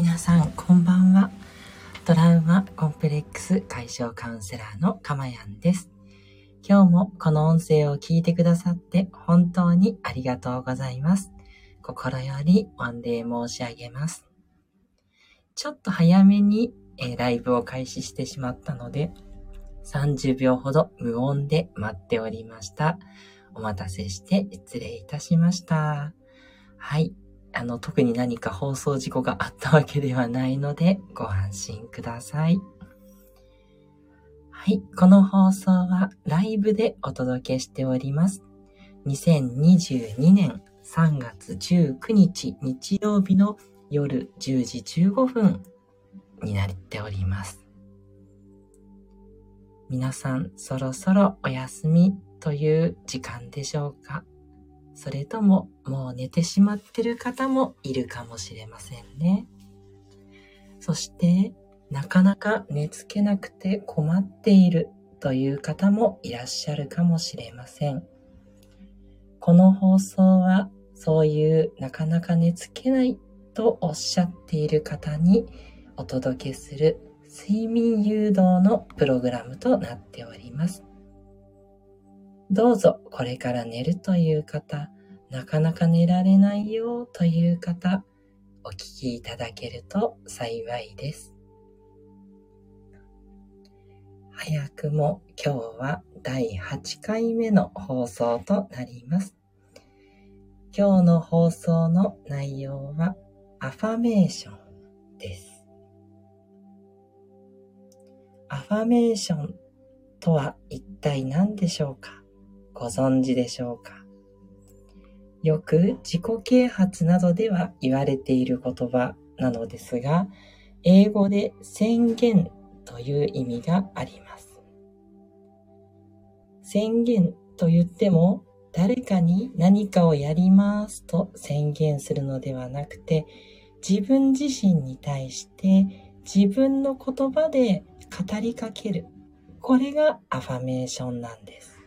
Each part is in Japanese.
皆さん、こんばんは。トラウマコンプレックス解消カウンセラーのかまやんです。今日もこの音声を聞いてくださって本当にありがとうございます。心より御礼申し上げます。ちょっと早めに、えライブを開始してしまったので、30秒ほど無音で待っておりました。お待たせして失礼いたしました。はい。あの、特に何か放送事故があったわけではないので、ご安心ください。はい。この放送はライブでお届けしております。2022年3月19日日曜日の夜10時15分になっております。皆さんそろそろお休みという時間でしょうか？それとももう寝てしまってる方もいるかもしれませんね。そしてなかなか寝つけなくて困っているという方もいらっしゃるかもしれません。この放送はそういうなかなか寝つけないとおっしゃっている方にお届けする睡眠誘導のプログラムとなっております。どうぞこれから寝るという方、なかなか寝られないよという方、お聞きいただけると幸いです。早くも今日は第8回目の放送となります。今日の放送の内容はアファメーションです。アファメーションとは一体何でしょうか？ご存知でしょうか？よく自己啓発などでは言われている言葉なのですが、英語で宣言という意味があります。宣言と言っても、誰かに何かをやりますと宣言するのではなくて、自分自身に対して自分の言葉で語りかける。これがアファメーションなんです。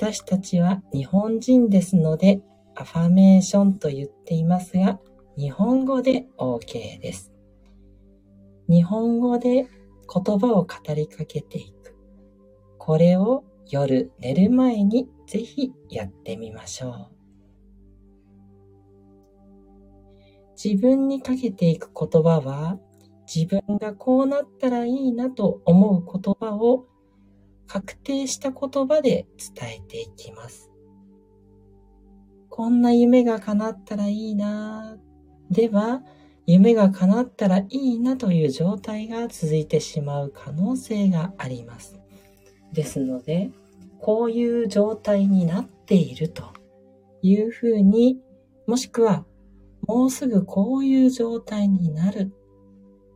私たちは日本人ですので、アファメーションと言っていますが、日本語で OK です。日本語で言葉を語りかけていく。これを夜寝る前にぜひやってみましょう。自分にかけていく言葉は、自分がこうなったらいいなと思う言葉を確定した言葉で伝えていきます。こんな夢が叶ったらいいなでは、夢が叶ったらいいなという状態が続いてしまう可能性があります。ですので、こういう状態になっているというふうに、もしくは、もうすぐこういう状態になる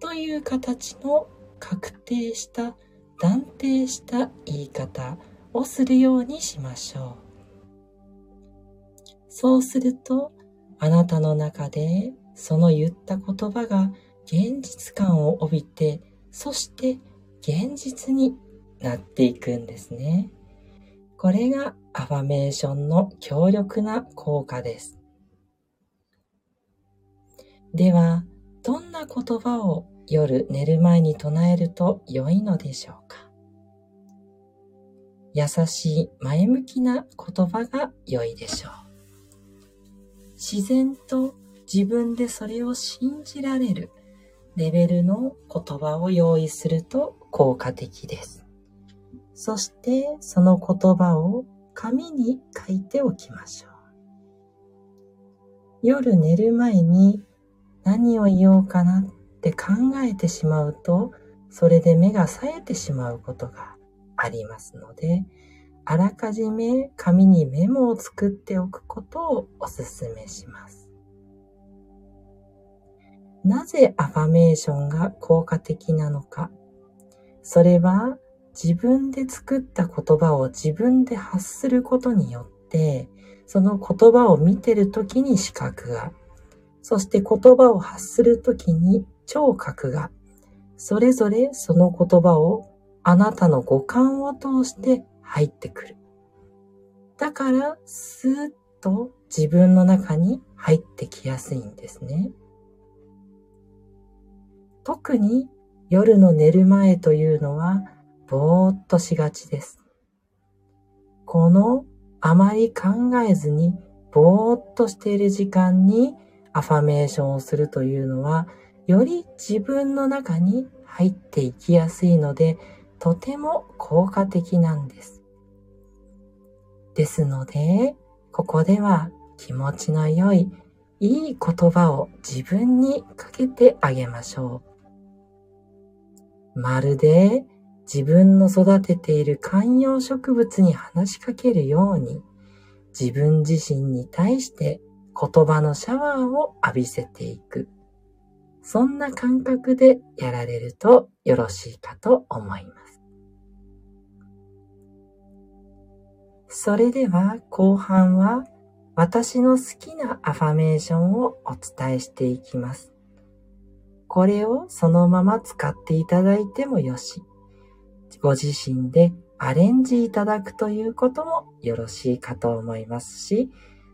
という形の確定した断定した言い方をするようにしましょう。そうすると、あなたの中でその言った言葉が現実感を帯びて、そして現実になっていくんですね。これがアファメーションの強力な効果です。では、どんな言葉を夜寝る前に唱えると良いのでしょうか？優しい前向きな言葉が良いでしょう。自然と自分でそれを信じられるレベルの言葉を用意すると効果的です。そしてその言葉を紙に書いておきましょう。夜寝る前に何を言おうかなって考えてしまうと、それで目が冴えてしまうことがありますので、あらかじめ紙にメモを作っておくことをお勧めします。なぜアファメーションが効果的なのか。それは自分で作った言葉を自分で発することによって、その言葉を見てるときに視覚が、そして言葉を発するときに聴覚が、それぞれその言葉をあなたの五感を通して入ってくる。だから、スーッと自分の中に入ってきやすいんですね。特に夜の寝る前というのはぼーっとしがちです。このあまり考えずにぼーっとしている時間にアファメーションをするというのはより自分の中に入っていきやすいのでとても効果的なんです。ですので、ここでは気持ちの良い、いい言葉を自分にかけてあげましょう。まるで自分の育てている観葉植物に話しかけるように、自分自身に対して言葉のシャワーを浴びせていく。そんな感覚でやられるとよろしいかと思います。それでは後半は私の好きなアファメーションをお伝えしていきます。これをそのまま使っていただいてもよし、ご自身でアレンジいただくということもよろしいかと思いますし、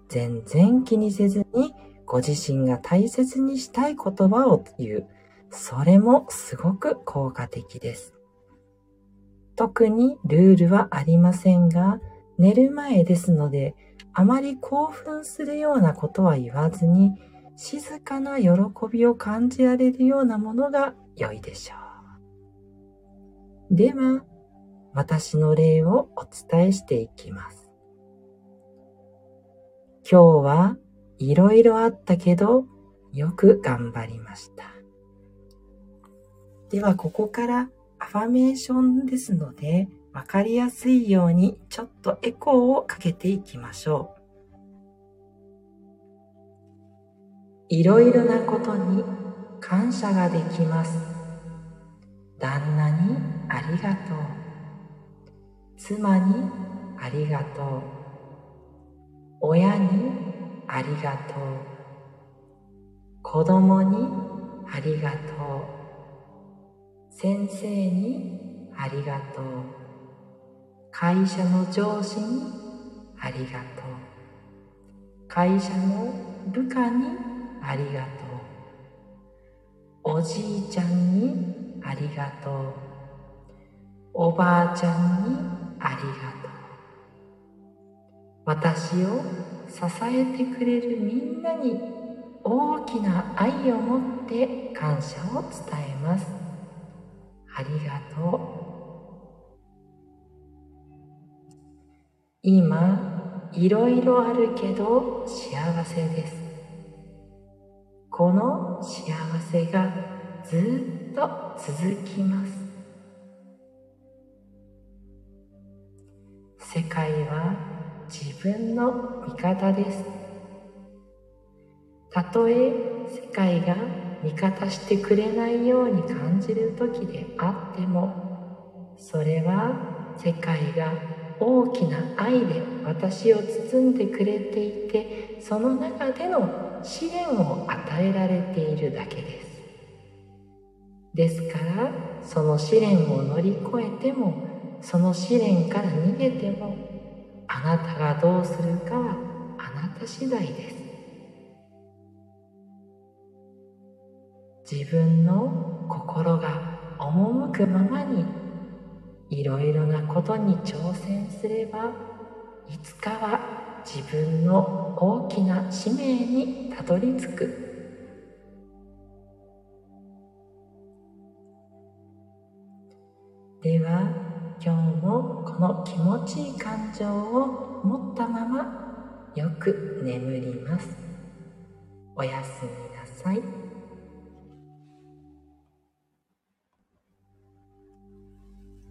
全然気にせずにご自身が大切にしたい言葉を言う。それもすごく効果的です。特にルールはありませんが、寝る前ですので、あまり興奮するようなことは言わずに、静かな喜びを感じられるようなものが良いでしょう。では、私の例をお伝えしていきます。今日はいろいろあったけど、よく頑張りました。では、ここからアファメーションですので、わかりやすいようにちょっとエコーをかけていきましょう。いろいろなことに感謝ができます。旦那にありがとう。妻にありがとう。ありがとう。子供にありがとう。先生にありがとう。会社の上司にありがとう。会社の部下にありがとう。おじいちゃんにありがとう。おばあちゃんにありがとう。私を支えてくれるみんなに大きな愛を持って感謝を伝えます。ありがとう。今いろいろあるけど幸せですこの幸せがずっと続きます分の味方です。たとえ世界が味方してくれないように感じる時であってもそれは世界が大きな愛で私を包んでくれていてその中での試練を与えられているだけです。ですからその試練を乗り越えてもその試練から逃げてもあなたがどうするかはあなた次第です。自分の心が赴くままにいろいろなことに挑戦すればいつかは自分の大きな使命にたどり着く。の気持ちいい感情を持ったままよく眠りますおやすみなさい。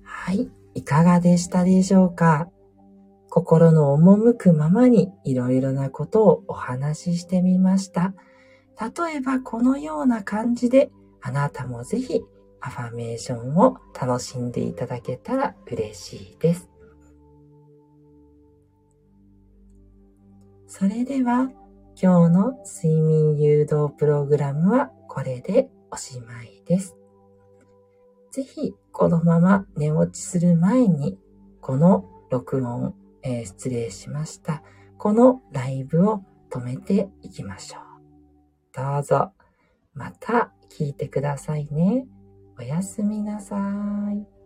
はい、いかがでしたでしょうか？心の赴くままにいろいろなことをお話ししてみました。例えばこのような感じであなたもぜひアファメーションを楽しんでいただけたら嬉しいです。それでは今日の睡眠誘導プログラムはこれでおしまいです。ぜひこのまま寝落ちする前に、この録音、えー、失礼しました。このライブを止めていきましょう。どうぞ、また聞いてくださいね。おやすみなさい。